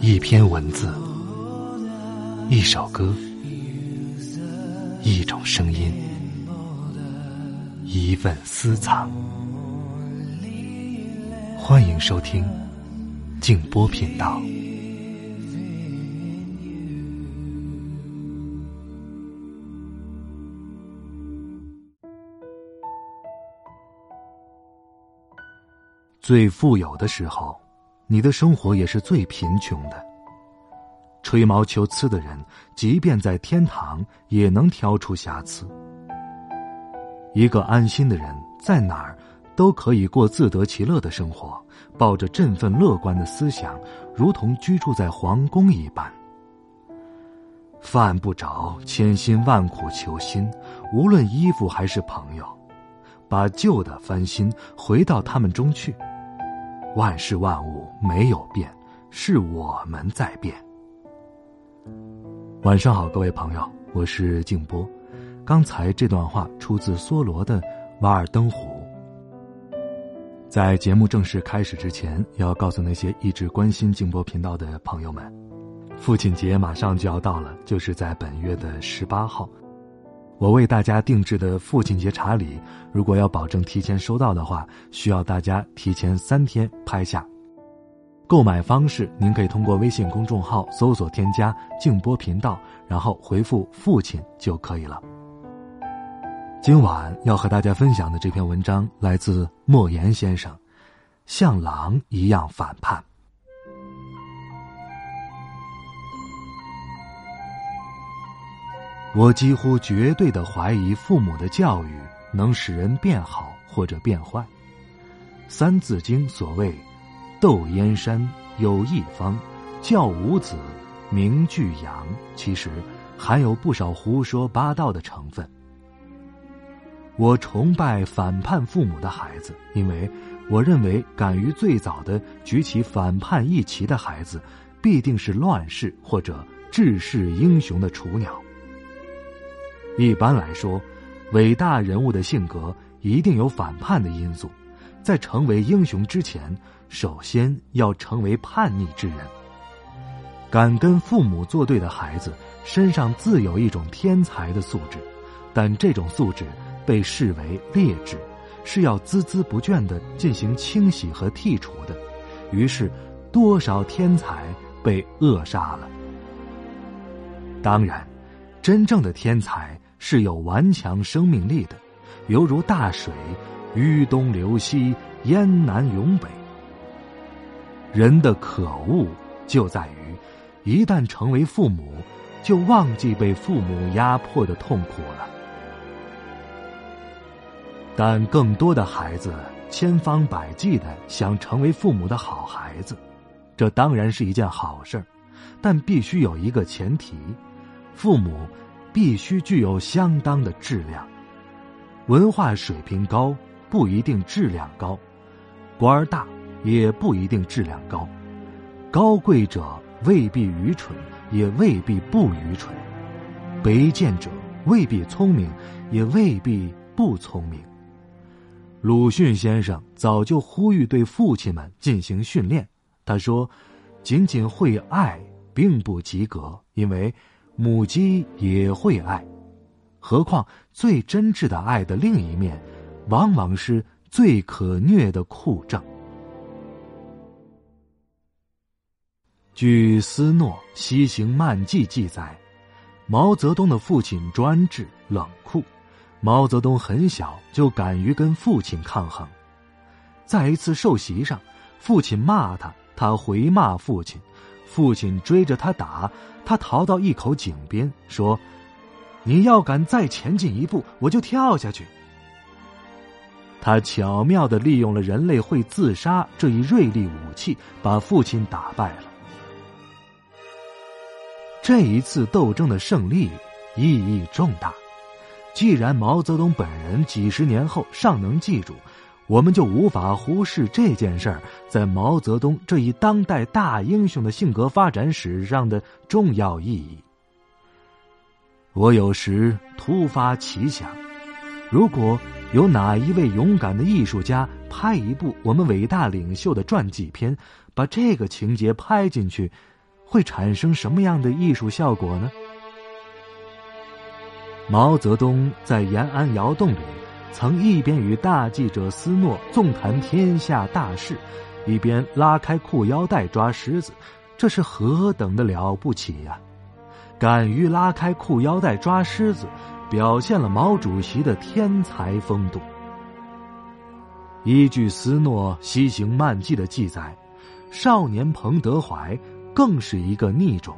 一篇文字，一首歌，一种声音，一份私藏。欢迎收听静波频道。最富有的时候。你的生活也是最贫穷的。吹毛求疵的人，即便在天堂，也能挑出瑕疵。一个安心的人，在哪儿都可以过自得其乐的生活，抱着振奋乐观的思想，如同居住在皇宫一般。犯不着千辛万苦求新，无论衣服还是朋友，把旧的翻新，回到他们中去。万事万物没有变，是我们在变。晚上好，各位朋友，我是静波。刚才这段话出自梭罗的《瓦尔登湖》。在节目正式开始之前，要告诉那些一直关心静波频道的朋友们，父亲节马上就要到了，就是在本月的十八号。我为大家定制的父亲节茶礼，如果要保证提前收到的话，需要大家提前三天拍下。购买方式，您可以通过微信公众号搜索添加“静波频道”，然后回复“父亲”就可以了。今晚要和大家分享的这篇文章来自莫言先生，《像狼一样反叛》。我几乎绝对的怀疑父母的教育能使人变好或者变坏。《三字经》所谓“窦燕山有一方，教五子，名俱扬”，其实含有不少胡说八道的成分。我崇拜反叛父母的孩子，因为我认为敢于最早的举起反叛义旗的孩子，必定是乱世或者治世英雄的雏鸟。一般来说，伟大人物的性格一定有反叛的因素，在成为英雄之前，首先要成为叛逆之人。敢跟父母作对的孩子，身上自有一种天才的素质，但这种素质被视为劣质，是要孜孜不倦的进行清洗和剔除的。于是，多少天才被扼杀了。当然，真正的天才。是有顽强生命力的，犹如大水，淤东流西，淹南涌北。人的可恶就在于，一旦成为父母，就忘记被父母压迫的痛苦了。但更多的孩子千方百计的想成为父母的好孩子，这当然是一件好事但必须有一个前提：父母。必须具有相当的质量，文化水平高不一定质量高，官儿大也不一定质量高，高贵者未必愚蠢，也未必不愚蠢，卑贱者未必聪明，也未必不聪明。鲁迅先生早就呼吁对父亲们进行训练，他说：“仅仅会爱并不及格，因为。”母鸡也会爱，何况最真挚的爱的另一面，往往是最可虐的酷症。据斯诺《西行漫记》记载，毛泽东的父亲专制冷酷，毛泽东很小就敢于跟父亲抗衡。在一次受袭上，父亲骂他，他回骂父亲。父亲追着他打，他逃到一口井边，说：“你要敢再前进一步，我就跳下去。”他巧妙的利用了人类会自杀这一锐利武器，把父亲打败了。这一次斗争的胜利意义重大。既然毛泽东本人几十年后尚能记住。我们就无法忽视这件事儿在毛泽东这一当代大英雄的性格发展史上的重要意义。我有时突发奇想，如果有哪一位勇敢的艺术家拍一部我们伟大领袖的传记片，把这个情节拍进去，会产生什么样的艺术效果呢？毛泽东在延安窑洞里，曾一边与大记者斯诺纵谈天下大事，一边拉开裤腰带抓狮子，这是何等的了不起呀！敢于拉开裤腰带抓狮子，表现了毛主席的天才风度。依据斯诺西行漫记的记载，少年彭德怀更是一个逆种，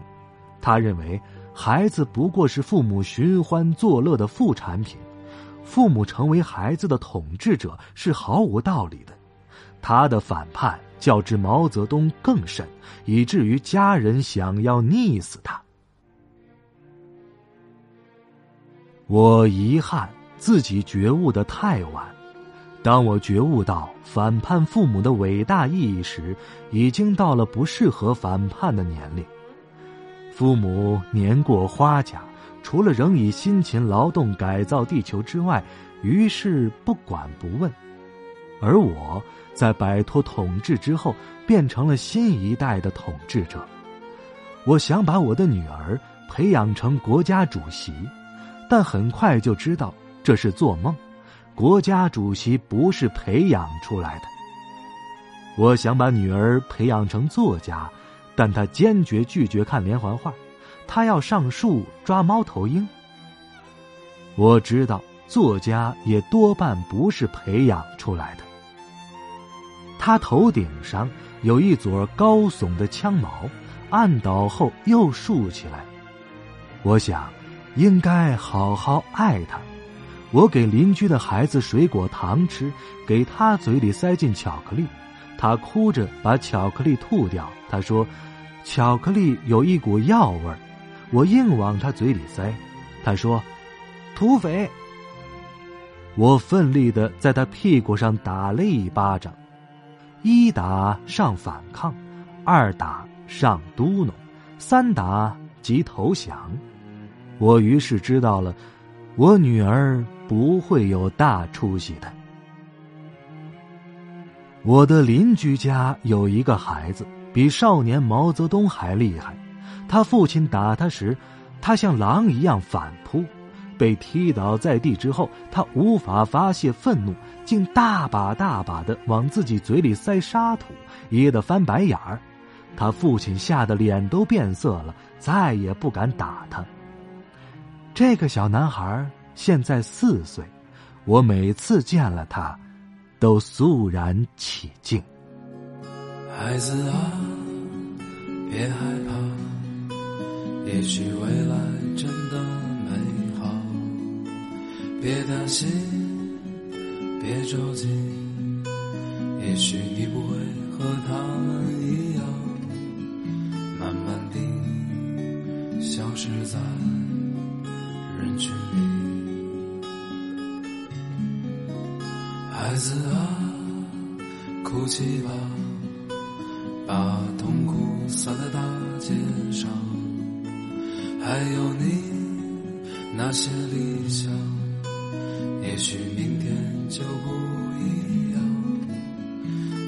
他认为。孩子不过是父母寻欢作乐的副产品，父母成为孩子的统治者是毫无道理的。他的反叛较之毛泽东更甚，以至于家人想要溺死他。我遗憾自己觉悟的太晚，当我觉悟到反叛父母的伟大意义时，已经到了不适合反叛的年龄。父母年过花甲，除了仍以辛勤劳动改造地球之外，于是不管不问。而我在摆脱统治之后，变成了新一代的统治者。我想把我的女儿培养成国家主席，但很快就知道这是做梦。国家主席不是培养出来的。我想把女儿培养成作家。但他坚决拒绝看连环画，他要上树抓猫头鹰。我知道作家也多半不是培养出来的。他头顶上有一撮高耸的枪毛，按倒后又竖起来。我想，应该好好爱他。我给邻居的孩子水果糖吃，给他嘴里塞进巧克力。他哭着把巧克力吐掉。他说：“巧克力有一股药味儿。”我硬往他嘴里塞。他说：“土匪！”我奋力的在他屁股上打了一巴掌，一打上反抗，二打上嘟哝，三打即投降。我于是知道了，我女儿不会有大出息的。我的邻居家有一个孩子，比少年毛泽东还厉害。他父亲打他时，他像狼一样反扑，被踢倒在地之后，他无法发泄愤怒，竟大把大把的往自己嘴里塞沙土，噎得翻白眼儿。他父亲吓得脸都变色了，再也不敢打他。这个小男孩现在四岁，我每次见了他。都肃然起敬。孩子啊，别害怕，也许未来真的美好。别担心，别着急，也许你不会和他们一样，慢慢地消失在人群里。孩子啊，哭泣吧，把痛苦洒在大街上。还有你那些理想，也许明天就不一样。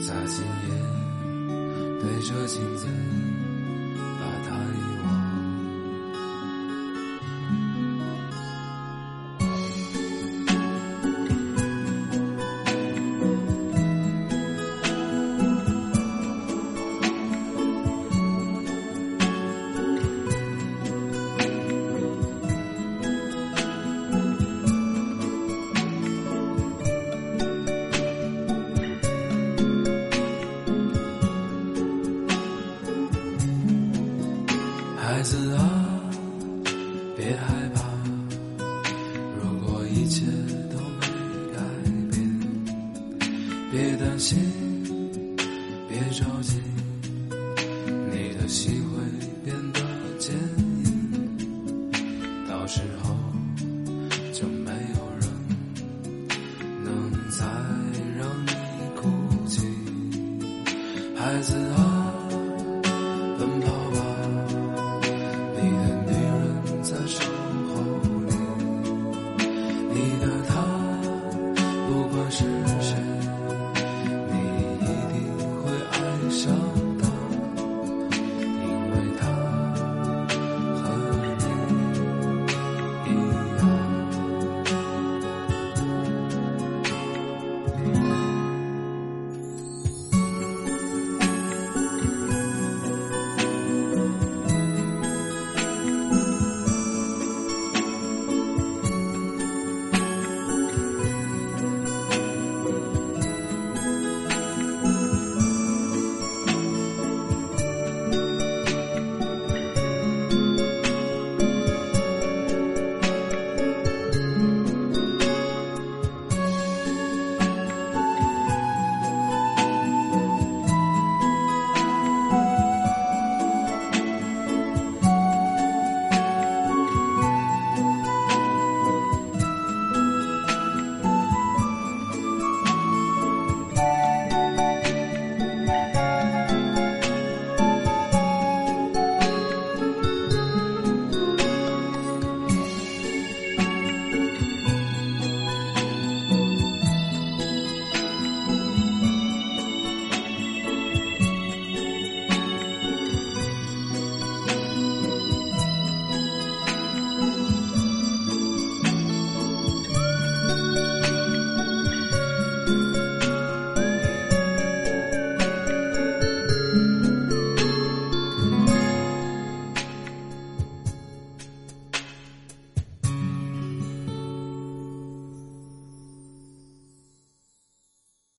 在今夜对着镜子。